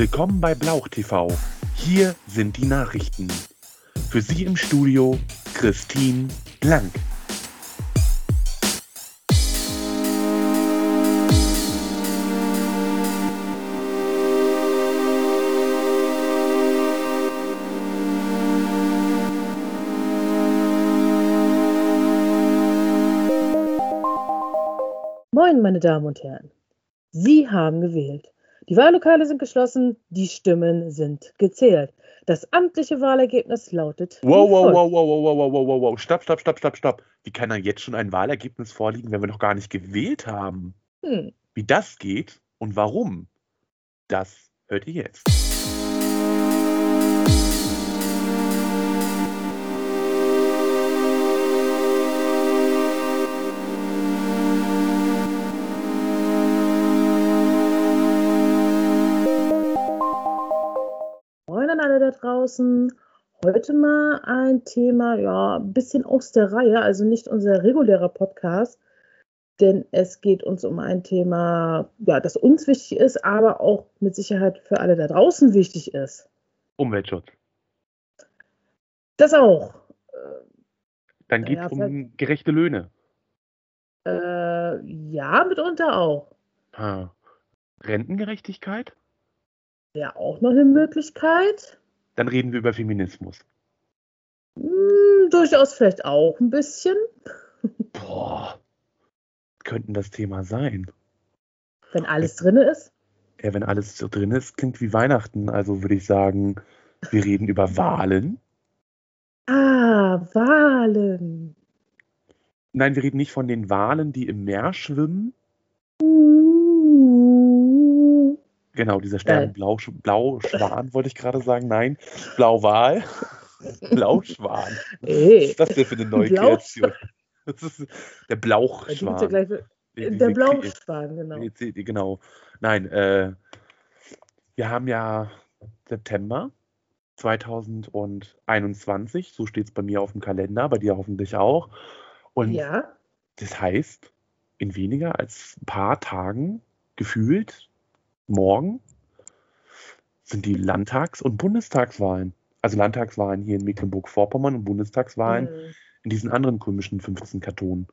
Willkommen bei Blauch TV. Hier sind die Nachrichten. Für Sie im Studio Christine Blank. Moin, meine Damen und Herren. Sie haben gewählt. Die Wahllokale sind geschlossen, die Stimmen sind gezählt. Das amtliche Wahlergebnis lautet. Wow, wow, wow, wow, wow, wow, wow, wow, wow. Stopp, stopp, stopp, stopp, stopp. Wie kann dann jetzt schon ein Wahlergebnis vorliegen, wenn wir noch gar nicht gewählt haben? Hm. Wie das geht und warum, das hört ihr jetzt. Draußen. Heute mal ein Thema, ja, ein bisschen aus der Reihe, also nicht unser regulärer Podcast, denn es geht uns um ein Thema, ja, das uns wichtig ist, aber auch mit Sicherheit für alle da draußen wichtig ist. Umweltschutz. Das auch. Dann geht es ja, um gerechte Löhne. Äh, ja, mitunter auch. Ah. Rentengerechtigkeit? Ja, auch noch eine Möglichkeit. Dann reden wir über Feminismus. Hm, durchaus vielleicht auch ein bisschen. Boah, könnten das Thema sein. Wenn alles drin ist? Ja, wenn alles so drin ist, klingt wie Weihnachten. Also würde ich sagen, wir reden über Wahlen. Ah, Wahlen. Nein, wir reden nicht von den Wahlen, die im Meer schwimmen. Genau, dieser Stern Blau, Blauschwan wollte ich gerade sagen. Nein, Blauwal. Blauschwan. Ey. Was ist das denn für eine neue Kreation? Das ist der Blauchschwan. Ja der Blauschwan, genau. Genau. Nein, äh, wir haben ja September 2021, so steht es bei mir auf dem Kalender, bei dir hoffentlich auch. Und ja. das heißt, in weniger als ein paar Tagen gefühlt morgen sind die Landtags- und Bundestagswahlen. Also Landtagswahlen hier in Mecklenburg-Vorpommern und Bundestagswahlen mhm. in diesen anderen komischen 15 Kantonen,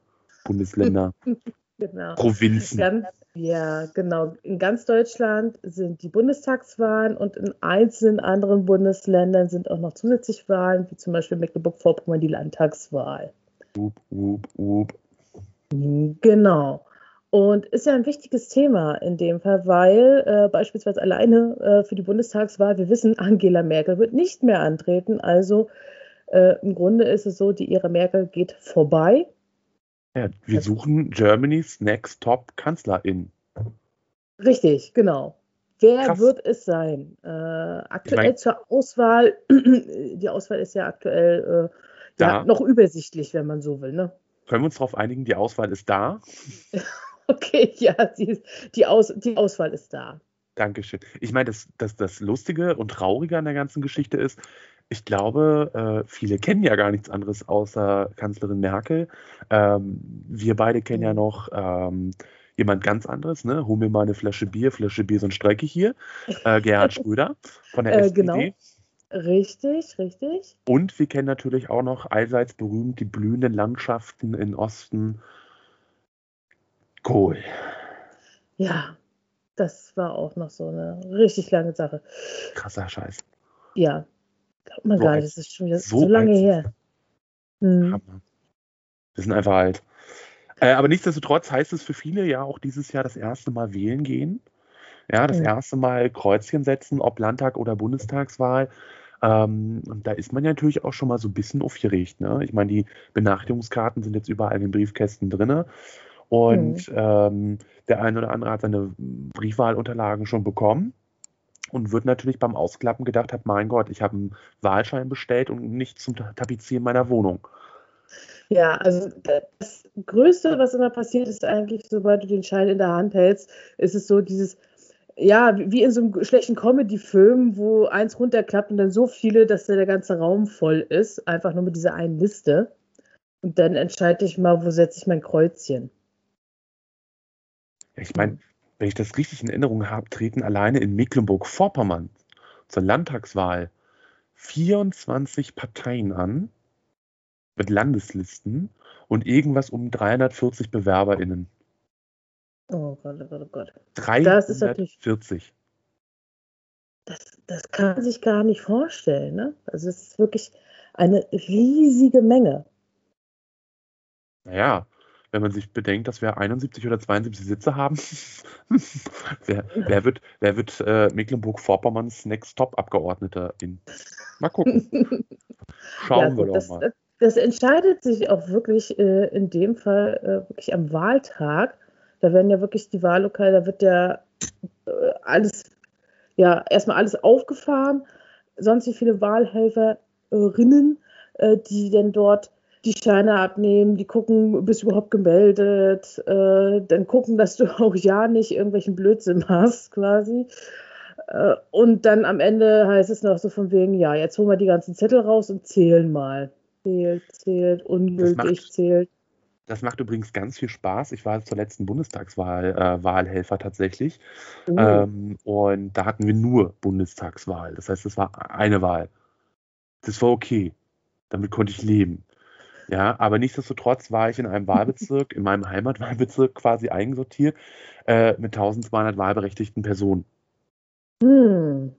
Bundesländer, genau. Provinzen. Ganz, ja, genau. In ganz Deutschland sind die Bundestagswahlen und in einzelnen anderen Bundesländern sind auch noch zusätzlich Wahlen, wie zum Beispiel Mecklenburg-Vorpommern die Landtagswahl. Up, up, up. Genau. Und ist ja ein wichtiges Thema in dem Fall, weil äh, beispielsweise alleine äh, für die Bundestagswahl, wir wissen, Angela Merkel wird nicht mehr antreten. Also äh, im Grunde ist es so, die Ära Merkel geht vorbei. Ja, wir suchen Germany's Next Top Kanzlerin. Richtig, genau. Wer Krass. wird es sein? Äh, aktuell ich mein, zur Auswahl, die Auswahl ist ja aktuell äh, ja, noch übersichtlich, wenn man so will. Ne? Können wir uns darauf einigen, die Auswahl ist da? Okay, ja, die, die, Aus, die Auswahl ist da. Dankeschön. Ich meine, das, das, das Lustige und Traurige an der ganzen Geschichte ist, ich glaube, äh, viele kennen ja gar nichts anderes außer Kanzlerin Merkel. Ähm, wir beide kennen ja mhm. noch ähm, jemand ganz anderes, ne? Hol mir mal eine Flasche Bier, Flasche Bier, sonst streike ich hier. Äh, Gerhard Schröder von der äh, SPD. Genau. Richtig, richtig. Und wir kennen natürlich auch noch allseits berühmt die blühenden Landschaften in Osten Cool. Ja, das war auch noch so eine richtig lange Sache. Krasser Scheiß. Ja, glaubt man so gar nicht, das ist schon wieder so, so lange her. Hm. Wir sind einfach alt. Äh, aber nichtsdestotrotz heißt es für viele ja auch dieses Jahr das erste Mal wählen gehen. Ja, das hm. erste Mal Kreuzchen setzen, ob Landtag oder Bundestagswahl. Ähm, und da ist man ja natürlich auch schon mal so ein bisschen aufgeregt. Ne? Ich meine, die Benachrichtigungskarten sind jetzt überall in den Briefkästen drin. Und mhm. ähm, der eine oder andere hat seine Briefwahlunterlagen schon bekommen und wird natürlich beim Ausklappen gedacht haben, mein Gott, ich habe einen Wahlschein bestellt und nicht zum Tapezieren meiner Wohnung. Ja, also das Größte, was immer passiert, ist eigentlich, sobald du den Schein in der Hand hältst, ist es so dieses, ja, wie in so einem schlechten Comedy-Film, wo eins runterklappt und dann so viele, dass der ganze Raum voll ist, einfach nur mit dieser einen Liste. Und dann entscheide ich mal, wo setze ich mein Kreuzchen. Ich meine, wenn ich das richtig in Erinnerung habe, treten alleine in Mecklenburg-Vorpommern zur Landtagswahl 24 Parteien an mit Landeslisten und irgendwas um 340 BewerberInnen. Oh Gott, oh Gott, oh Gott. 340. Das, das kann man sich gar nicht vorstellen. Ne? Also es ist wirklich eine riesige Menge. Naja, wenn man sich bedenkt, dass wir 71 oder 72 Sitze haben, wer, wer, wird, wer wird äh, Mecklenburg-Vorpommerns Next Top-Abgeordneter in? Mal gucken. Schauen ja, wir das, doch mal. Das entscheidet sich auch wirklich äh, in dem Fall äh, wirklich am Wahltag. Da werden ja wirklich die Wahllokale, da wird ja äh, alles, ja, erstmal alles aufgefahren, sonst wie viele Wahlhelferinnen, äh, die dann dort die Scheine abnehmen, die gucken, bist du überhaupt gemeldet, äh, dann gucken, dass du auch ja nicht irgendwelchen Blödsinn machst, quasi. Äh, und dann am Ende heißt es noch so von wegen, ja, jetzt holen wir die ganzen Zettel raus und zählen mal. Zählt, zählt, ungültig, zählt. Das macht übrigens ganz viel Spaß. Ich war zur letzten Bundestagswahl äh, Wahlhelfer tatsächlich. Uh. Ähm, und da hatten wir nur Bundestagswahl. Das heißt, es war eine Wahl. Das war okay. Damit konnte ich leben. Ja, aber nichtsdestotrotz war ich in einem Wahlbezirk, in meinem Heimatwahlbezirk quasi einsortiert, äh, mit 1200 wahlberechtigten Personen. Hm.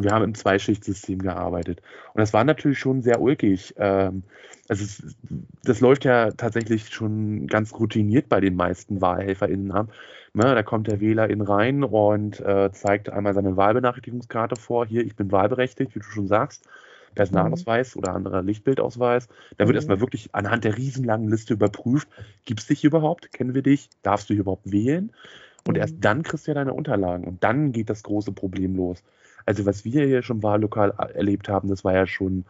Wir haben im Zweischichtsystem gearbeitet. Und das war natürlich schon sehr ulkig. Ähm, also es, das läuft ja tatsächlich schon ganz routiniert bei den meisten WahlhelferInnen ab. Ne, da kommt der Wähler in rein und äh, zeigt einmal seine Wahlbenachrichtigungskarte vor. Hier, ich bin wahlberechtigt, wie du schon sagst. Personalausweis mhm. oder anderer Lichtbildausweis. Da wird mhm. erstmal wirklich anhand der riesenlangen Liste überprüft, gibt es dich überhaupt, kennen wir dich, darfst du überhaupt wählen? Und mhm. erst dann kriegst du ja deine Unterlagen und dann geht das große Problem los. Also was wir hier schon wahllokal erlebt haben, das war ja schon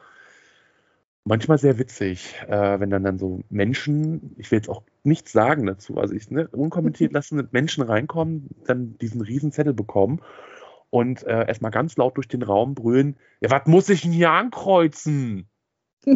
manchmal sehr witzig, äh, wenn dann dann so Menschen, ich will jetzt auch nichts sagen dazu, also ich ne, unkommentiert lassen Menschen reinkommen, dann diesen Riesenzettel bekommen und äh, erstmal ganz laut durch den Raum brüllen, ja, was muss ich denn hier ankreuzen?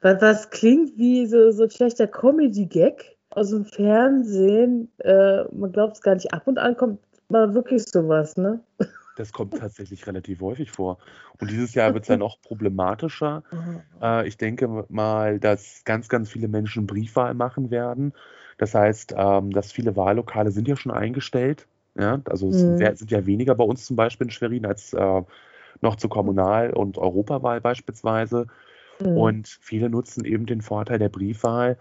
was, was klingt wie so, so ein schlechter Comedy-Gag aus dem Fernsehen. Äh, man glaubt es gar nicht. Ab und an kommt mal wirklich sowas, ne? Das kommt tatsächlich relativ häufig vor. Und dieses Jahr wird es ja noch problematischer. Äh, ich denke mal, dass ganz, ganz viele Menschen Briefwahl machen werden. Das heißt, ähm, dass viele Wahllokale sind ja schon eingestellt. Ja, also es mhm. sind ja weniger bei uns zum Beispiel in Schwerin als äh, noch zur Kommunal- und Europawahl beispielsweise. Mhm. Und viele nutzen eben den Vorteil der Briefwahl,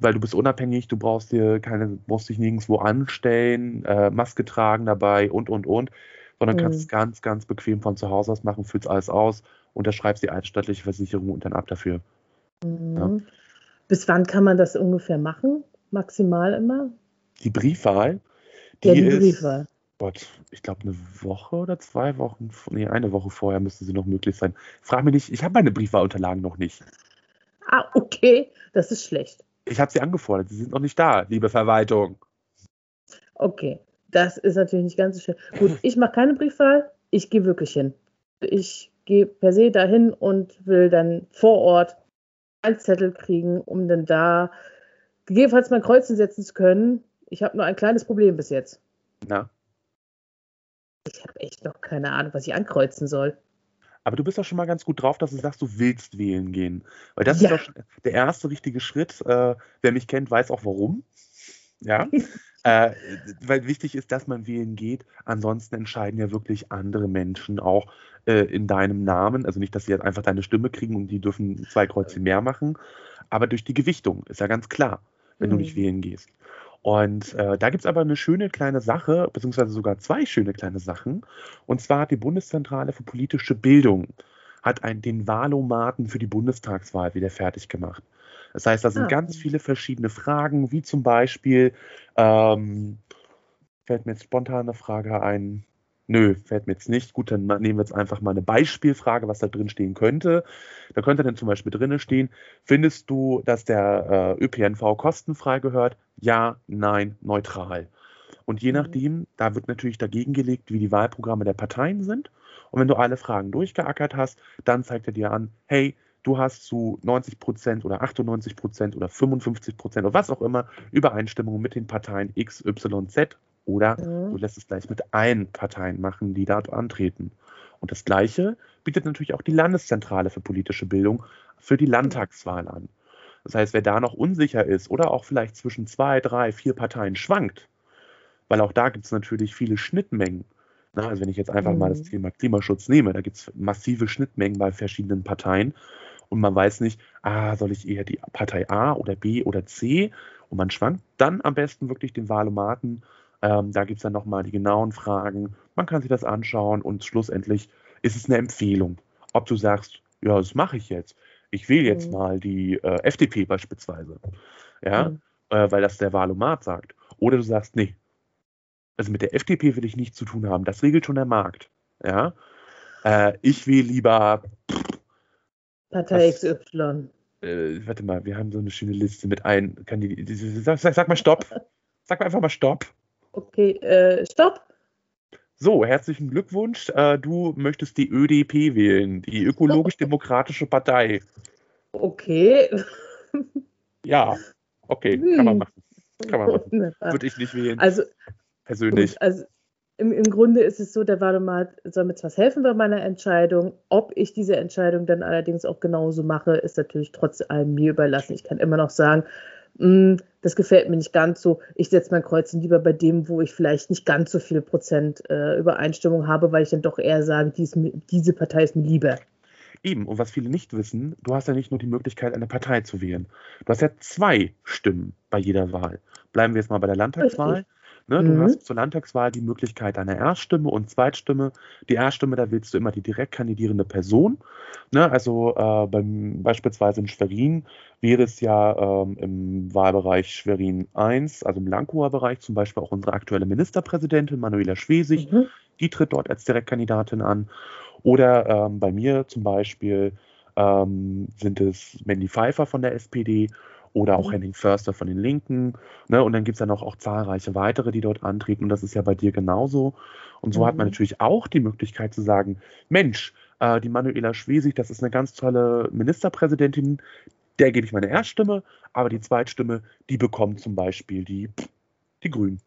weil du bist unabhängig, du brauchst dir keine, brauchst dich nirgendwo anstellen, äh, Maske tragen dabei und und und, sondern mhm. kannst es ganz, ganz bequem von zu Hause aus machen, füllst alles aus, unterschreibst die einstaatliche Versicherung und dann ab dafür. Mhm. Ja. Bis wann kann man das ungefähr machen? Maximal immer? Die Briefwahl? Die ja, die Briefwahl. Gott, ich glaube eine Woche oder zwei Wochen, nee, eine Woche vorher müsste sie noch möglich sein. Frag mich nicht, ich habe meine Briefwahlunterlagen noch nicht. Ah, okay, das ist schlecht. Ich habe sie angefordert, sie sind noch nicht da, liebe Verwaltung. Okay, das ist natürlich nicht ganz so schön. Gut, ich mache keine Briefwahl, ich gehe wirklich hin. Ich gehe per se dahin und will dann vor Ort einen Zettel kriegen, um dann da gegebenenfalls mein Kreuzen setzen zu können ich habe nur ein kleines Problem bis jetzt. Na? Ich habe echt noch keine Ahnung, was ich ankreuzen soll. Aber du bist doch schon mal ganz gut drauf, dass du sagst, du willst wählen gehen. Weil das ja. ist doch der erste richtige Schritt. Äh, wer mich kennt, weiß auch warum. Ja. äh, weil wichtig ist, dass man wählen geht. Ansonsten entscheiden ja wirklich andere Menschen auch äh, in deinem Namen. Also nicht, dass sie jetzt einfach deine Stimme kriegen und die dürfen zwei Kreuze mehr machen. Aber durch die Gewichtung ist ja ganz klar, wenn mhm. du nicht wählen gehst. Und äh, da gibt es aber eine schöne kleine Sache, beziehungsweise sogar zwei schöne kleine Sachen. Und zwar hat die Bundeszentrale für politische Bildung hat ein, den Wahlomaten für die Bundestagswahl wieder fertig gemacht. Das heißt, da sind ah. ganz viele verschiedene Fragen, wie zum Beispiel, ähm, fällt mir jetzt spontan eine Frage ein, Nö, fällt mir jetzt nicht. Gut, dann nehmen wir jetzt einfach mal eine Beispielfrage, was da drin stehen könnte. Da könnte dann zum Beispiel drin stehen, findest du, dass der äh, ÖPNV kostenfrei gehört? Ja, nein, neutral. Und je mhm. nachdem, da wird natürlich dagegen gelegt, wie die Wahlprogramme der Parteien sind. Und wenn du alle Fragen durchgeackert hast, dann zeigt er dir an, hey, du hast zu 90 Prozent oder 98 Prozent oder 55 Prozent oder was auch immer Übereinstimmung mit den Parteien X, Y, Z oder mhm. du lässt es gleich mit allen Parteien machen, die dort antreten. Und das Gleiche bietet natürlich auch die Landeszentrale für politische Bildung für die Landtagswahl an. Das heißt, wer da noch unsicher ist oder auch vielleicht zwischen zwei, drei, vier Parteien schwankt, weil auch da gibt es natürlich viele Schnittmengen. Na, also wenn ich jetzt einfach mhm. mal das mhm. Thema Klimaschutz nehme, da gibt es massive Schnittmengen bei verschiedenen Parteien und man weiß nicht, ah, soll ich eher die Partei A oder B oder C und man schwankt dann am besten wirklich den Wahlomaten. Ähm, da gibt es dann nochmal die genauen Fragen. Man kann sich das anschauen und schlussendlich ist es eine Empfehlung. Ob du sagst, ja, das mache ich jetzt. Ich wähle jetzt mhm. mal die äh, FDP beispielsweise. Ja, mhm. äh, weil das der Wahlomat sagt. Oder du sagst, nee, also mit der FDP will ich nichts zu tun haben. Das regelt schon der Markt. Ja, äh, ich will lieber Partei XY. Äh, warte mal, wir haben so eine schöne Liste mit ein Kandidaten. Sag, sag, sag, mal Stopp. Sag mal einfach mal Stopp. Okay, äh, Stopp. So, herzlichen Glückwunsch. Äh, du möchtest die ÖDP wählen, die Ökologisch-Demokratische Partei. Okay. Ja, okay, kann man machen. Kann man machen. Würde ich nicht wählen. Also, persönlich. Gut, also im, im Grunde ist es so, der Wahlomat soll mir zwar helfen bei meiner Entscheidung. Ob ich diese Entscheidung dann allerdings auch genauso mache, ist natürlich trotz allem mir überlassen. Ich kann immer noch sagen, hm, das gefällt mir nicht ganz so. Ich setze mein Kreuzchen lieber bei dem, wo ich vielleicht nicht ganz so viel Prozent äh, Übereinstimmung habe, weil ich dann doch eher sage, dies, diese Partei ist mir lieber. Eben, und was viele nicht wissen, du hast ja nicht nur die Möglichkeit, eine Partei zu wählen. Du hast ja zwei Stimmen bei jeder Wahl. Bleiben wir jetzt mal bei der Landtagswahl. Richtig. Ne, du mhm. hast zur Landtagswahl die Möglichkeit einer Erststimme und Zweitstimme. Die Erststimme, da wählst du immer die direkt kandidierende Person. Ne, also äh, beim, beispielsweise in Schwerin wäre es ja ähm, im Wahlbereich Schwerin 1, also im Lankower Bereich, zum Beispiel auch unsere aktuelle Ministerpräsidentin Manuela Schwesig. Mhm. Die tritt dort als Direktkandidatin an. Oder ähm, bei mir zum Beispiel ähm, sind es Mandy Pfeiffer von der SPD oder auch mhm. Henning Förster von den Linken. Ne? Und dann gibt es dann auch, auch zahlreiche weitere, die dort antreten. Und das ist ja bei dir genauso. Und so mhm. hat man mhm. natürlich auch die Möglichkeit zu sagen, Mensch, äh, die Manuela Schwesig, das ist eine ganz tolle Ministerpräsidentin, der gebe ich meine Erststimme, aber die Zweitstimme, die bekommt zum Beispiel die, die Grünen.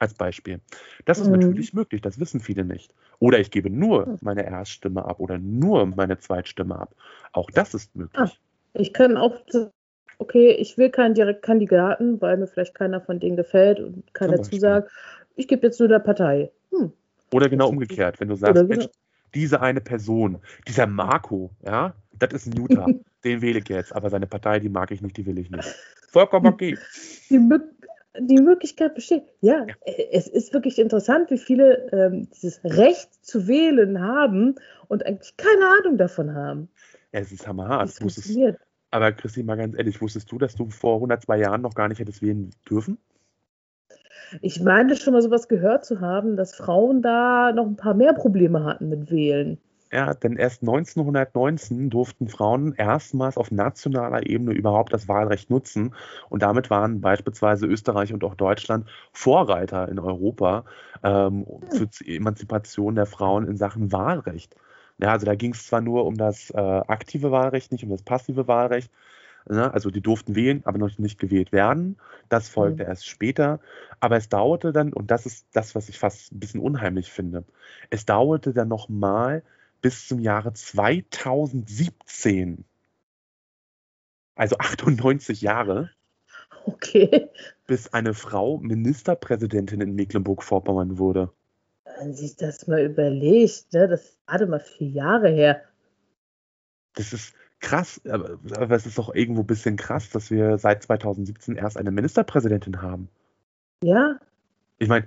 Als Beispiel. Das ist mhm. natürlich möglich, das wissen viele nicht. Oder ich gebe nur hm. meine Erststimme ab oder nur meine Zweitstimme ab. Auch das ist möglich. Ah, ich kann auch okay, ich will keinen Direktkandidaten, weil mir vielleicht keiner von denen gefällt und keiner zusagt. Ich gebe jetzt nur der Partei. Hm. Oder genau umgekehrt, wenn du sagst, genau. Mensch, diese eine Person, dieser Marco, ja, das ist ein Utah, den wähle ich jetzt, aber seine Partei, die mag ich nicht, die will ich nicht. Vollkommen okay. Die, die Möglichkeit besteht. Ja, ja, es ist wirklich interessant, wie viele ähm, dieses Recht zu wählen haben und eigentlich keine Ahnung davon haben. Ja, es ist hammerhart. Es funktioniert. Aber Christi, mal ganz ehrlich, wusstest du, dass du vor 102 Jahren noch gar nicht hättest wählen dürfen? Ich meine schon mal sowas gehört zu haben, dass Frauen da noch ein paar mehr Probleme hatten mit Wählen. Ja, denn erst 1919 durften Frauen erstmals auf nationaler Ebene überhaupt das Wahlrecht nutzen. Und damit waren beispielsweise Österreich und auch Deutschland Vorreiter in Europa ähm, für die Emanzipation der Frauen in Sachen Wahlrecht. Ja, also da ging es zwar nur um das äh, aktive Wahlrecht, nicht um das passive Wahlrecht. Ne? Also die durften wählen, aber noch nicht gewählt werden. Das folgte mhm. erst später. Aber es dauerte dann, und das ist das, was ich fast ein bisschen unheimlich finde, es dauerte dann nochmal bis zum Jahre 2017. Also 98 Jahre. Okay. Bis eine Frau Ministerpräsidentin in Mecklenburg-Vorpommern wurde man sich das mal überlegt, ne, das ist gerade mal vier Jahre her. Das ist krass, aber, aber es ist doch irgendwo ein bisschen krass, dass wir seit 2017 erst eine Ministerpräsidentin haben. Ja. Ich meine,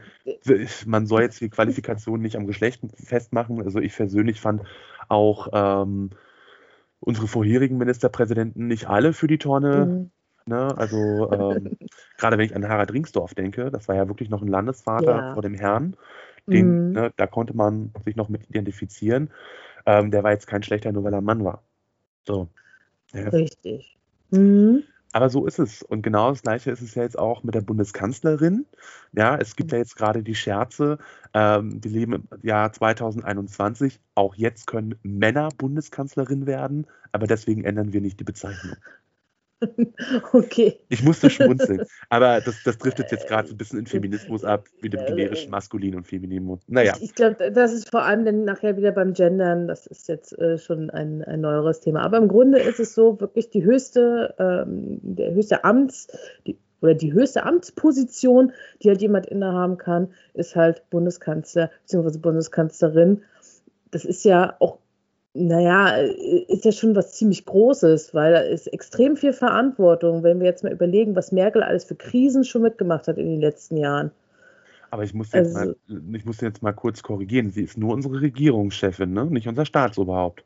man soll jetzt die Qualifikation nicht am Geschlecht festmachen. Also ich persönlich fand auch ähm, unsere vorherigen Ministerpräsidenten nicht alle für die Tonne. Mhm. Ne? Also ähm, gerade wenn ich an Harald Ringsdorf denke, das war ja wirklich noch ein Landesvater ja. vor dem Herrn. Den, mhm. ne, da konnte man sich noch mit identifizieren. Ähm, der war jetzt kein schlechter, nur weil er Mann war. So. Ja. Richtig. Mhm. Aber so ist es. Und genau das Gleiche ist es ja jetzt auch mit der Bundeskanzlerin. Ja, es gibt ja jetzt gerade die Scherze. Ähm, wir leben im Jahr 2021. Auch jetzt können Männer Bundeskanzlerin werden, aber deswegen ändern wir nicht die Bezeichnung. Okay. Ich musste schmunzeln. Aber das, das driftet jetzt gerade ein bisschen in Feminismus ab, wie dem generischen Maskulin und Feminin. Naja. Ich, ich glaube, das ist vor allem dann nachher wieder beim Gendern, das ist jetzt äh, schon ein, ein neueres Thema. Aber im Grunde ist es so, wirklich die höchste, ähm, der höchste Amts, die, oder die höchste Amtsposition, die halt jemand innehaben kann, ist halt Bundeskanzler bzw. Bundeskanzlerin. Das ist ja auch naja, ist ja schon was ziemlich Großes, weil da ist extrem viel Verantwortung, wenn wir jetzt mal überlegen, was Merkel alles für Krisen schon mitgemacht hat in den letzten Jahren. Aber ich muss jetzt, also, mal, ich muss jetzt mal kurz korrigieren. Sie ist nur unsere Regierungschefin, ne? nicht unser Staatsoberhaupt.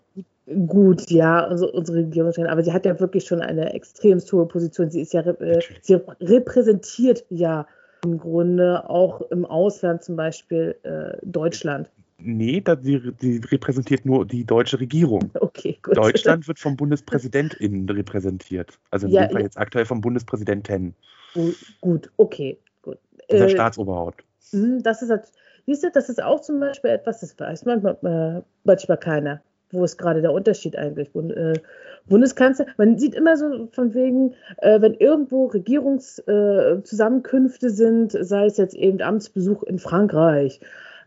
Gut, ja, also unsere Regierungschefin, aber sie hat ja wirklich schon eine extrem hohe Position. Sie ist ja, äh, sie repräsentiert ja im Grunde auch im Ausland zum Beispiel äh, Deutschland. Nee, die, die, repräsentiert nur die deutsche Regierung. Okay, gut. Deutschland wird vom BundespräsidentInnen repräsentiert. Also in ja, dem Fall jetzt aktuell vom Bundespräsidenten. Gut, okay, gut. Unser äh, Staatsoberhaupt. Hm, das ist, siehst du, das ist auch zum Beispiel etwas, das weiß manchmal, manchmal keiner. Wo ist gerade der Unterschied eigentlich? Äh, Bundeskanzler, man sieht immer so von wegen, äh, wenn irgendwo Regierungszusammenkünfte äh, sind, sei es jetzt eben Amtsbesuch in Frankreich.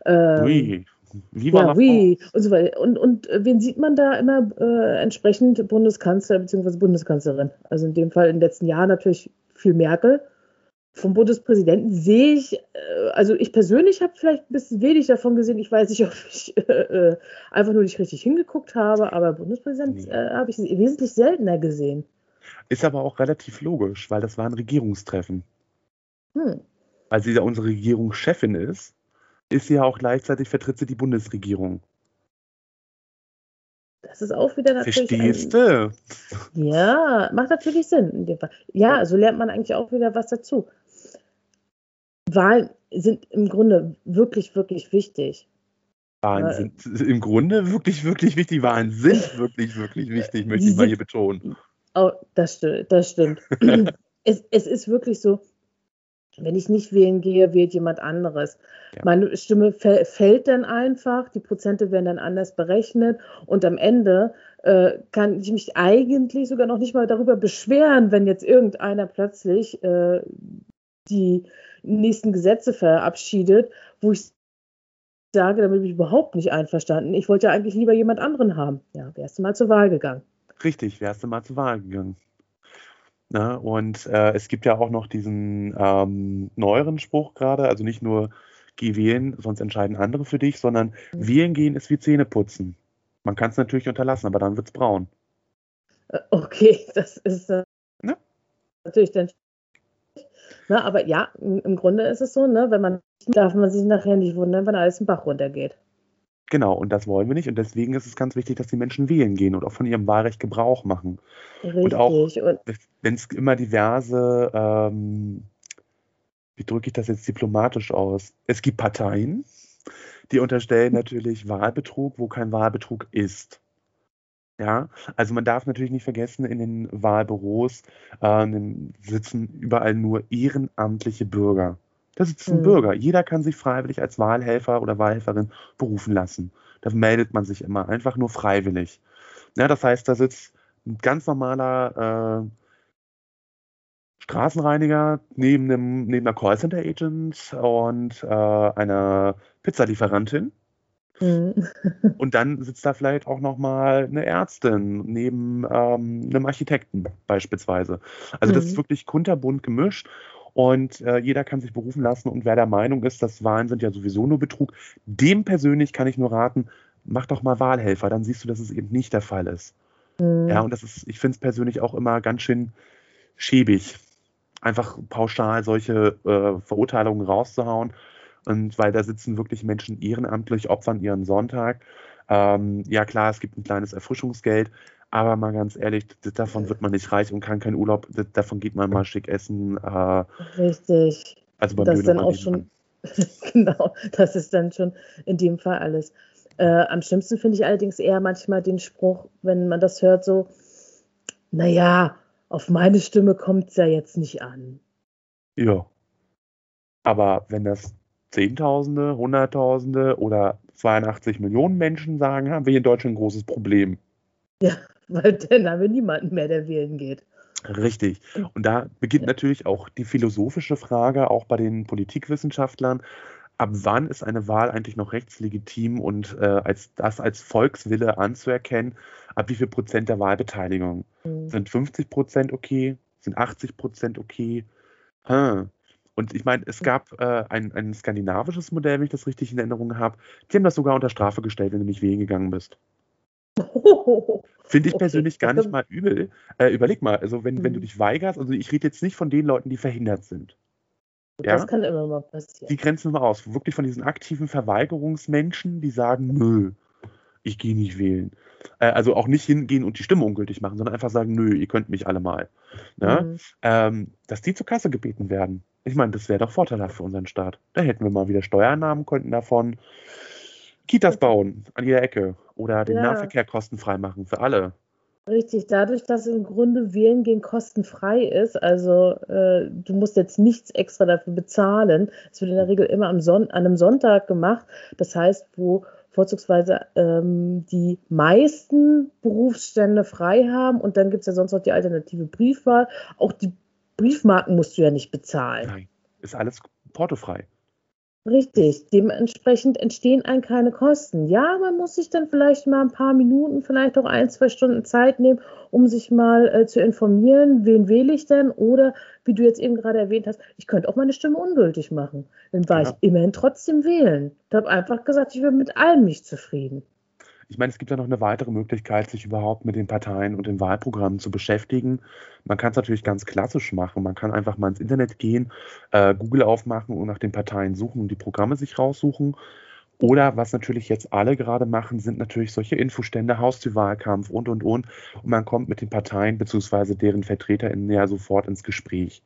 Ähm, War ja, wie und so weiter. Und, und äh, wen sieht man da immer äh, entsprechend Bundeskanzler bzw. Bundeskanzlerin? Also in dem Fall in den letzten Jahren natürlich viel Merkel. Vom Bundespräsidenten sehe ich, äh, also ich persönlich habe vielleicht ein bisschen wenig davon gesehen. Ich weiß nicht, ob ich äh, äh einfach nur nicht richtig hingeguckt habe, aber Bundespräsident nee. Äh, habe ich wesentlich seltener gesehen. Ist aber auch relativ logisch, weil das war ein Regierungstreffen. Hm. Weil sie ja unsere Regierungschefin ist ist sie ja auch gleichzeitig vertritt sie die Bundesregierung. Das ist auch wieder natürlich. Verstehst du? Ja, macht natürlich Sinn in dem Fall. Ja, so lernt man eigentlich auch wieder was dazu. Wahlen sind im Grunde wirklich, wirklich wichtig. Wahlen sind im Grunde wirklich, wirklich wichtig. Wahlen sind wirklich, wirklich wichtig, möchte ich mal hier betonen. Oh, das stimmt. Das stimmt. es, es ist wirklich so, wenn ich nicht wählen gehe, wählt jemand anderes. Ja. Meine Stimme fällt dann einfach, die Prozente werden dann anders berechnet und am Ende äh, kann ich mich eigentlich sogar noch nicht mal darüber beschweren, wenn jetzt irgendeiner plötzlich äh, die nächsten Gesetze verabschiedet, wo ich sage, damit bin ich überhaupt nicht einverstanden. Ich wollte ja eigentlich lieber jemand anderen haben. Ja, wärst du mal zur Wahl gegangen. Richtig, wärst du mal zur Wahl gegangen. Ne? Und äh, es gibt ja auch noch diesen ähm, neueren Spruch gerade, also nicht nur geh wählen, sonst entscheiden andere für dich, sondern mhm. wählen gehen ist wie Zähne putzen. Man kann es natürlich unterlassen, aber dann wird es braun. Äh, okay, das ist äh, ne? natürlich dann. Ne, aber ja, im Grunde ist es so, ne, wenn man darf man sich nachher nicht wundern, wenn alles im Bach runtergeht. Genau, und das wollen wir nicht. Und deswegen ist es ganz wichtig, dass die Menschen wählen gehen und auch von ihrem Wahlrecht Gebrauch machen. Richtig. Und auch, wenn es immer diverse, ähm, wie drücke ich das jetzt diplomatisch aus? Es gibt Parteien, die unterstellen natürlich Wahlbetrug, wo kein Wahlbetrug ist. Ja, also man darf natürlich nicht vergessen, in den Wahlbüros äh, sitzen überall nur ehrenamtliche Bürger. Da sitzt ein mhm. Bürger. Jeder kann sich freiwillig als Wahlhelfer oder Wahlhelferin berufen lassen. Da meldet man sich immer, einfach nur freiwillig. Ja, das heißt, da sitzt ein ganz normaler äh, Straßenreiniger neben, einem, neben einer Callcenter-Agent und äh, einer Pizzalieferantin. Mhm. und dann sitzt da vielleicht auch nochmal eine Ärztin neben ähm, einem Architekten beispielsweise. Also mhm. das ist mhm. wirklich kunterbunt gemischt und äh, jeder kann sich berufen lassen und wer der Meinung ist, dass Wahlen sind ja sowieso nur Betrug, dem persönlich kann ich nur raten, mach doch mal Wahlhelfer, dann siehst du, dass es eben nicht der Fall ist. Mhm. Ja, und das ist, ich finde es persönlich auch immer ganz schön schäbig, einfach pauschal solche äh, Verurteilungen rauszuhauen. Und weil da sitzen wirklich Menschen ehrenamtlich, opfern ihren Sonntag. Ähm, ja klar, es gibt ein kleines Erfrischungsgeld, aber mal ganz ehrlich, davon wird man nicht reich und kann keinen Urlaub, davon geht man mal schick essen. Äh, Richtig. Also beim das ist dann auch schon, genau, das ist dann schon in dem Fall alles. Äh, am schlimmsten finde ich allerdings eher manchmal den Spruch, wenn man das hört, so, naja, auf meine Stimme kommt es ja jetzt nicht an. Ja. Aber wenn das Zehntausende, Hunderttausende oder 82 Millionen Menschen sagen, haben wir hier in Deutschland ein großes Problem. Ja, weil dann haben wir niemanden mehr, der wählen geht. Richtig. Und da beginnt natürlich auch die philosophische Frage, auch bei den Politikwissenschaftlern, ab wann ist eine Wahl eigentlich noch rechtslegitim und äh, als das als Volkswille anzuerkennen, ab wie viel Prozent der Wahlbeteiligung? Mhm. Sind 50 Prozent okay? Sind 80 Prozent okay? Hm. Und ich meine, es gab äh, ein, ein skandinavisches Modell, wenn ich das richtig in Erinnerung habe. Die haben das sogar unter Strafe gestellt, wenn du nicht wählen gegangen bist. Finde ich persönlich gar nicht mal übel. Äh, überleg mal, also wenn, wenn du mhm. dich weigerst, also ich rede jetzt nicht von den Leuten, die verhindert sind. Ja? Das kann immer mal passieren. Die grenzen wir aus. Wirklich von diesen aktiven Verweigerungsmenschen, die sagen, nö, ich gehe nicht wählen. Äh, also auch nicht hingehen und die Stimme ungültig machen, sondern einfach sagen, nö, ihr könnt mich alle mal. Ne? Mhm. Ähm, dass die zur Kasse gebeten werden. Ich meine, das wäre doch vorteilhaft für unseren Staat. Da hätten wir mal wieder Steuereinnahmen, könnten davon Kitas bauen an jeder Ecke oder den ja. Nahverkehr kostenfrei machen für alle. Richtig, dadurch, dass im Grunde Wählen gehen kostenfrei ist, also äh, du musst jetzt nichts extra dafür bezahlen. Es wird in der Regel immer am Son an einem Sonntag gemacht. Das heißt, wo vorzugsweise ähm, die meisten Berufsstände frei haben und dann gibt es ja sonst noch die alternative Briefwahl. Auch die Briefmarken musst du ja nicht bezahlen. Nein, ist alles portofrei. Richtig, dementsprechend entstehen einem keine Kosten. Ja, man muss sich dann vielleicht mal ein paar Minuten, vielleicht auch ein, zwei Stunden Zeit nehmen, um sich mal äh, zu informieren, wen wähle ich denn? Oder wie du jetzt eben gerade erwähnt hast, ich könnte auch meine Stimme ungültig machen. Dann war ja. ich immerhin trotzdem wählen. Ich habe einfach gesagt, ich bin mit allem nicht zufrieden. Ich meine, es gibt ja noch eine weitere Möglichkeit, sich überhaupt mit den Parteien und den Wahlprogrammen zu beschäftigen. Man kann es natürlich ganz klassisch machen. Man kann einfach mal ins Internet gehen, äh, Google aufmachen und nach den Parteien suchen und die Programme sich raussuchen. Oder was natürlich jetzt alle gerade machen, sind natürlich solche Infostände, Haustürwahlkampf und, und, und. Und man kommt mit den Parteien bzw. deren VertreterInnen ja sofort ins Gespräch.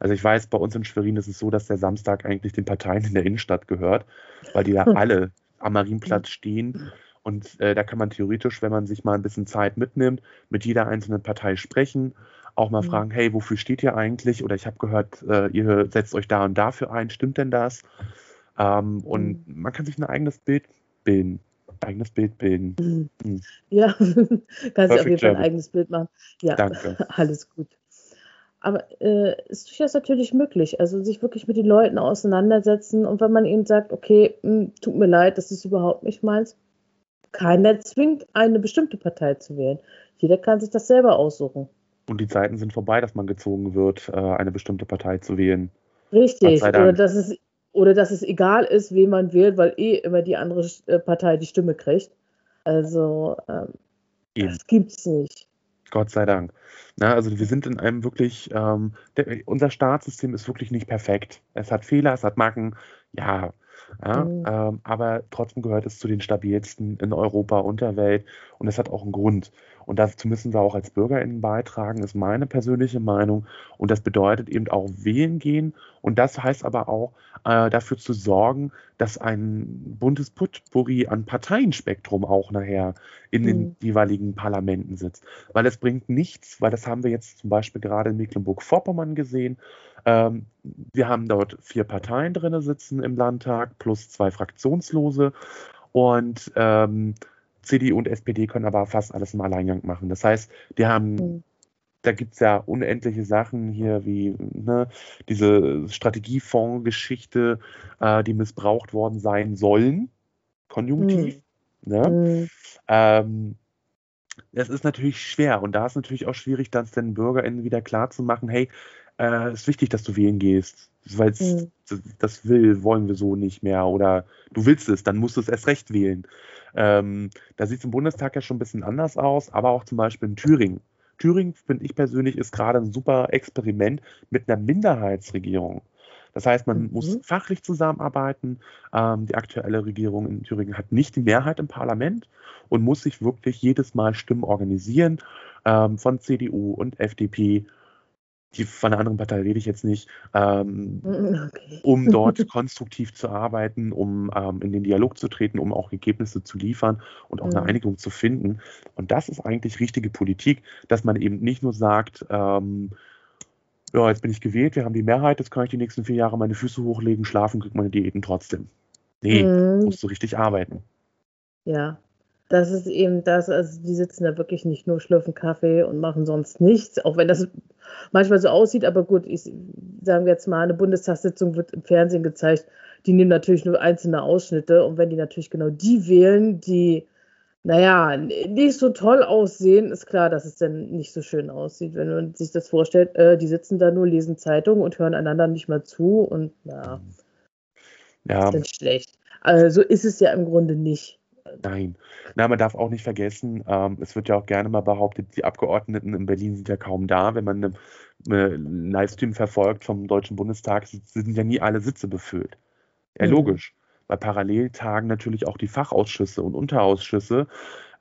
Also ich weiß, bei uns in Schwerin ist es so, dass der Samstag eigentlich den Parteien in der Innenstadt gehört, weil die da alle am Marienplatz stehen und äh, da kann man theoretisch, wenn man sich mal ein bisschen Zeit mitnimmt, mit jeder einzelnen Partei sprechen, auch mal mhm. fragen, hey, wofür steht ihr eigentlich? Oder ich habe gehört, äh, ihr setzt euch da und dafür ein, stimmt denn das? Ähm, und mhm. man kann sich ein eigenes Bild bilden. Eigenes Bild bilden. Mhm. mhm. Ja, kannst du auf jeden Fall ein eigenes Bild machen. Ja, Danke. alles gut. Aber äh, ist durchaus natürlich möglich, also sich wirklich mit den Leuten auseinandersetzen und wenn man ihnen sagt, okay, mh, hm, tut mir leid, das ist überhaupt nicht meins, keiner zwingt, eine bestimmte Partei zu wählen. Jeder kann sich das selber aussuchen. Und die Zeiten sind vorbei, dass man gezwungen wird, äh, eine bestimmte Partei zu wählen. Richtig. Oder dass, es, oder dass es egal ist, wen man wählt, weil eh immer die andere äh, Partei die Stimme kriegt. Also, ähm, das gibt's nicht. Gott sei Dank. Na, also wir sind in einem wirklich, ähm, der, unser Staatssystem ist wirklich nicht perfekt. Es hat Fehler, es hat Macken. Ja, ja, mhm. ähm, aber trotzdem gehört es zu den stabilsten in Europa und der Welt und es hat auch einen Grund. Und dazu müssen wir auch als BürgerInnen beitragen, ist meine persönliche Meinung. Und das bedeutet eben auch wählen gehen. Und das heißt aber auch, äh, dafür zu sorgen, dass ein buntes Putbury an Parteienspektrum auch nachher in mhm. den jeweiligen Parlamenten sitzt. Weil es bringt nichts, weil das haben wir jetzt zum Beispiel gerade in Mecklenburg-Vorpommern gesehen. Ähm, wir haben dort vier Parteien drin sitzen im Landtag plus zwei Fraktionslose. Und ähm, CDU und SPD können aber fast alles im Alleingang machen. Das heißt, die haben, mhm. da gibt es ja unendliche Sachen hier wie ne, diese Strategiefonds-Geschichte, äh, die missbraucht worden sein sollen. Konjunktiv. Mhm. Ne? Mhm. Ähm, das ist natürlich schwer und da ist natürlich auch schwierig, dann den BürgerInnen wieder klarzumachen, hey, äh, ist wichtig, dass du wählen gehst, weil mhm. das, will, wollen wir so nicht mehr oder du willst es, dann musst du es erst recht wählen. Ähm, da sieht es im Bundestag ja schon ein bisschen anders aus, aber auch zum Beispiel in Thüringen. Thüringen, finde ich persönlich, ist gerade ein super Experiment mit einer Minderheitsregierung. Das heißt, man mhm. muss fachlich zusammenarbeiten. Ähm, die aktuelle Regierung in Thüringen hat nicht die Mehrheit im Parlament und muss sich wirklich jedes Mal Stimmen organisieren ähm, von CDU und FDP die von einer anderen Partei rede ich jetzt nicht, ähm, okay. um dort konstruktiv zu arbeiten, um ähm, in den Dialog zu treten, um auch Ergebnisse zu liefern und auch mhm. eine Einigung zu finden. Und das ist eigentlich richtige Politik, dass man eben nicht nur sagt, ähm, ja, jetzt bin ich gewählt, wir haben die Mehrheit, jetzt kann ich die nächsten vier Jahre meine Füße hochlegen, schlafen, kriege meine Diäten trotzdem. Nee, mhm. musst du richtig arbeiten. Ja, das ist eben das, also die sitzen da wirklich nicht nur schlürfen Kaffee und machen sonst nichts, auch wenn das manchmal so aussieht, aber gut, ich sagen wir jetzt mal, eine Bundestagssitzung wird im Fernsehen gezeigt, die nehmen natürlich nur einzelne Ausschnitte und wenn die natürlich genau die wählen, die, naja, nicht so toll aussehen, ist klar, dass es dann nicht so schön aussieht, wenn man sich das vorstellt, äh, die sitzen da nur, lesen Zeitungen und hören einander nicht mal zu und na, ja. ist dann schlecht. Also ist es ja im Grunde nicht. Nein. Na, man darf auch nicht vergessen, ähm, es wird ja auch gerne mal behauptet, die Abgeordneten in Berlin sind ja kaum da. Wenn man einen Livestream verfolgt vom Deutschen Bundestag, sind ja nie alle Sitze befüllt. Ja, mhm. logisch. Bei parallel tagen natürlich auch die Fachausschüsse und Unterausschüsse.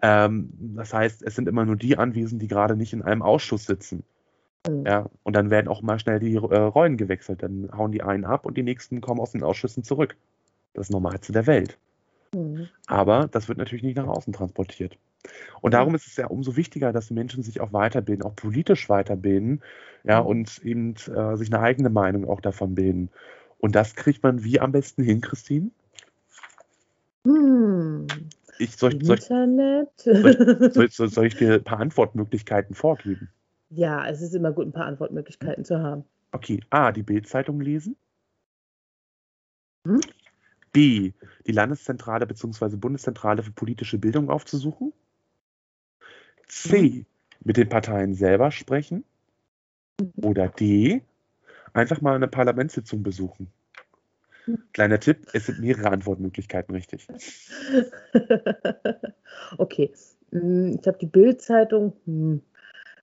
Ähm, das heißt, es sind immer nur die anwesend, die gerade nicht in einem Ausschuss sitzen. Mhm. Ja, und dann werden auch mal schnell die äh, Rollen gewechselt. Dann hauen die einen ab und die nächsten kommen aus den Ausschüssen zurück. Das Normalste der Welt. Mhm. Aber das wird natürlich nicht nach außen transportiert. Und darum ist es ja umso wichtiger, dass Menschen sich auch weiterbilden, auch politisch weiterbilden, ja, mhm. und eben äh, sich eine eigene Meinung auch davon bilden. Und das kriegt man wie am besten hin, Christine? Hm. Ich, soll, Internet. Soll, soll, soll, soll, ich dir ein paar Antwortmöglichkeiten vorgeben? Ja, es ist immer gut, ein paar Antwortmöglichkeiten zu haben. Okay. A, die Bildzeitung lesen. Hm? Die Landeszentrale bzw. Bundeszentrale für politische Bildung aufzusuchen. C. Mit den Parteien selber sprechen. Oder D. Einfach mal eine Parlamentssitzung besuchen. Kleiner Tipp, es sind mehrere Antwortmöglichkeiten richtig. okay. Hm, ich habe die Bildzeitung. Hm.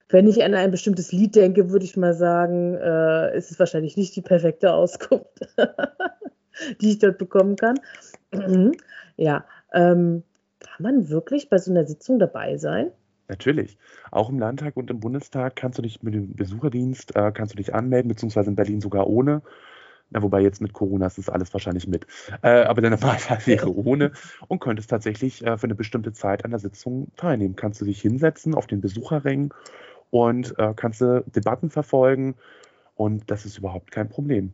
Wenn ich an ein bestimmtes Lied denke, würde ich mal sagen, äh, ist es wahrscheinlich nicht die perfekte Auskunft. die ich dort bekommen kann. ja, ähm, kann man wirklich bei so einer Sitzung dabei sein? Natürlich. Auch im Landtag und im Bundestag kannst du dich mit dem Besucherdienst äh, kannst du dich anmelden, beziehungsweise in Berlin sogar ohne. Na, wobei jetzt mit Corona ist das alles wahrscheinlich mit. Äh, aber der Normalfall wäre ohne und könntest tatsächlich äh, für eine bestimmte Zeit an der Sitzung teilnehmen. Kannst du dich hinsetzen auf den Besucherrängen und äh, kannst du Debatten verfolgen und das ist überhaupt kein Problem.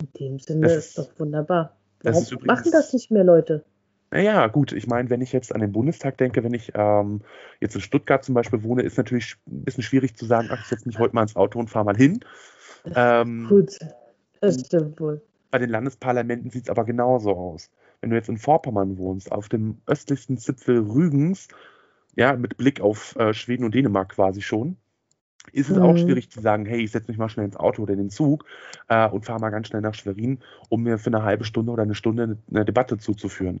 In dem Sinne das ist doch wunderbar. Warum übrigens, machen das nicht mehr Leute? Naja, gut, ich meine, wenn ich jetzt an den Bundestag denke, wenn ich ähm, jetzt in Stuttgart zum Beispiel wohne, ist natürlich ein bisschen schwierig zu sagen, ach, ich setze mich heute mal ins Auto und fahre mal hin. Ähm, gut, das stimmt wohl. Bei den Landesparlamenten sieht es aber genauso aus. Wenn du jetzt in Vorpommern wohnst, auf dem östlichsten Zipfel Rügens, ja, mit Blick auf äh, Schweden und Dänemark quasi schon, ist es mhm. auch schwierig zu sagen, hey, ich setze mich mal schnell ins Auto oder in den Zug äh, und fahre mal ganz schnell nach Schwerin, um mir für eine halbe Stunde oder eine Stunde eine Debatte zuzuführen.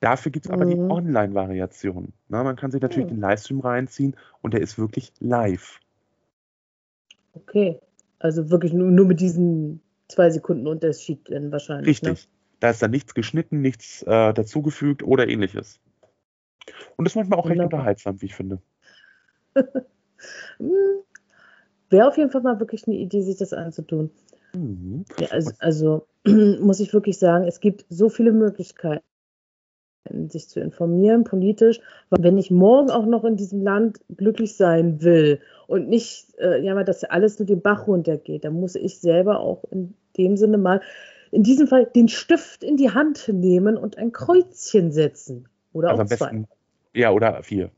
Dafür gibt es aber mhm. die Online-Variation. Man kann sich natürlich mhm. den Livestream reinziehen und der ist wirklich live. Okay, also wirklich nur, nur mit diesen zwei Sekunden Unterschied dann wahrscheinlich. Ne? Richtig. Ne? Da ist dann nichts geschnitten, nichts äh, dazugefügt oder ähnliches. Und das ist manchmal auch Wunderbar. recht unterhaltsam, wie ich finde. Hm, wäre auf jeden Fall mal wirklich eine Idee, sich das anzutun. Mhm. Ja, also, also muss ich wirklich sagen, es gibt so viele Möglichkeiten, sich zu informieren politisch. Wenn ich morgen auch noch in diesem Land glücklich sein will und nicht, äh, ja, dass alles nur den Bach runtergeht, dann muss ich selber auch in dem Sinne mal, in diesem Fall, den Stift in die Hand nehmen und ein Kreuzchen setzen. Oder also auch zwei. Besten, ja, oder vier.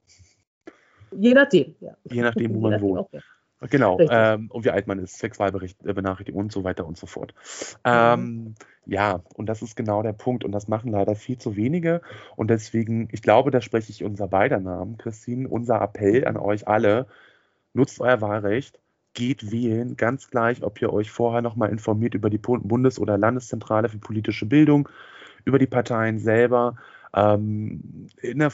Je nachdem, ja. Je nachdem, wo man nachdem wohnt. Auch, ja. Genau, ähm, und wie alt man ist, Sexualbenachrichtigung und so weiter und so fort. Ähm, mhm. Ja, und das ist genau der Punkt. Und das machen leider viel zu wenige. Und deswegen, ich glaube, da spreche ich unser beider Namen, Christine, unser Appell an euch alle, nutzt euer Wahlrecht, geht wählen, ganz gleich, ob ihr euch vorher nochmal informiert über die Bundes- oder Landeszentrale für politische Bildung, über die Parteien selber. Ähm, in der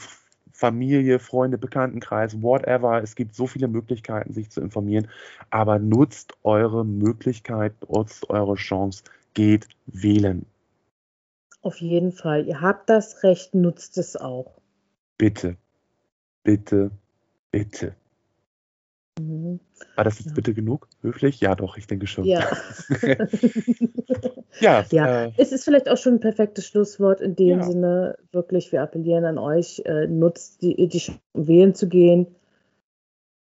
Familie, Freunde, Bekanntenkreis, whatever. Es gibt so viele Möglichkeiten, sich zu informieren. Aber nutzt eure Möglichkeit, nutzt eure Chance, geht wählen. Auf jeden Fall. Ihr habt das Recht, nutzt es auch. Bitte, bitte, bitte. War das jetzt ja. bitte genug? Höflich? Ja, doch, ich denke schon. Ja. ja, ja. Äh, es ist vielleicht auch schon ein perfektes Schlusswort in dem ja. Sinne, wirklich, wir appellieren an euch, äh, nutzt die, die um wählen zu gehen.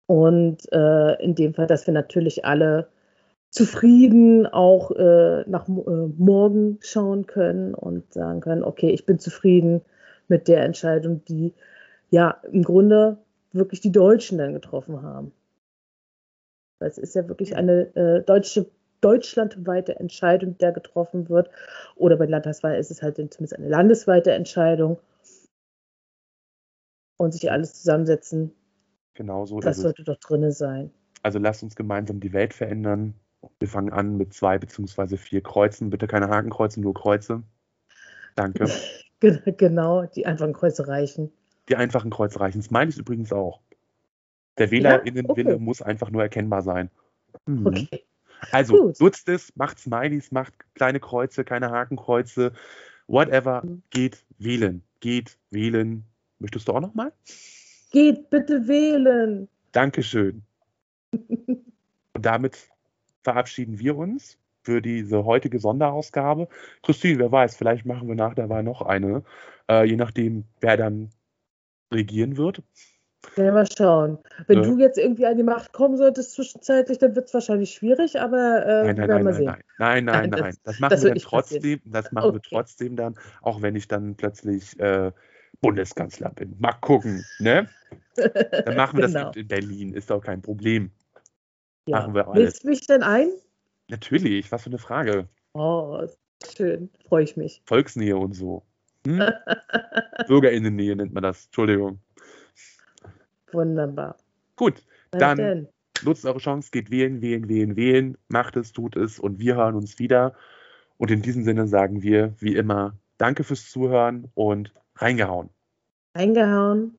Und äh, in dem Fall, dass wir natürlich alle zufrieden auch äh, nach äh, morgen schauen können und sagen können, okay, ich bin zufrieden mit der Entscheidung, die ja im Grunde wirklich die Deutschen dann getroffen haben. Es ist ja wirklich eine äh, deutsche, deutschlandweite Entscheidung, die da getroffen wird. Oder bei Landtagswahl ist es halt zumindest eine landesweite Entscheidung. Und sich alles zusammensetzen. Genau so. Das sollte doch drin sein. Also lasst uns gemeinsam die Welt verändern. Wir fangen an mit zwei beziehungsweise vier Kreuzen. Bitte keine Hakenkreuze, nur Kreuze. Danke. genau, die einfachen Kreuze reichen. Die einfachen Kreuze reichen. Smileys übrigens auch. Der WählerInnenwille ja? okay. muss einfach nur erkennbar sein. Mhm. Okay. Also Gut. nutzt es, macht Smileys, macht kleine Kreuze, keine Hakenkreuze, whatever. Mhm. Geht wählen. Geht wählen. Möchtest du auch noch mal? Geht bitte wählen. Dankeschön. Und damit verabschieden wir uns für diese heutige Sonderausgabe. Christine, wer weiß, vielleicht machen wir nach der Wahl noch eine, äh, je nachdem, wer dann regieren wird. Ja, mal schauen. Wenn ne? du jetzt irgendwie an die Macht kommen solltest zwischenzeitlich, dann wird es wahrscheinlich schwierig, aber äh, nein, nein, nein, mal sehen. Nein, nein, nein, nein. nein. Das, das, machen das wir dann trotzdem, passieren. das machen okay. wir trotzdem dann, auch wenn ich dann plötzlich äh, Bundeskanzler bin. Mal gucken, ne? Dann machen wir genau. das in Berlin, ist doch kein Problem. Ja. Machen wir alles. Willst du mich denn ein? Natürlich, was für eine Frage. Oh, schön, freue ich mich. Volksnähe und so. Hm? Bürgerinnennähe nennt man das, Entschuldigung. Wunderbar. Gut, dann denn? nutzt eure Chance, geht wählen, wählen, wählen, wählen, macht es, tut es und wir hören uns wieder. Und in diesem Sinne sagen wir, wie immer, danke fürs Zuhören und reingehauen. Reingehauen.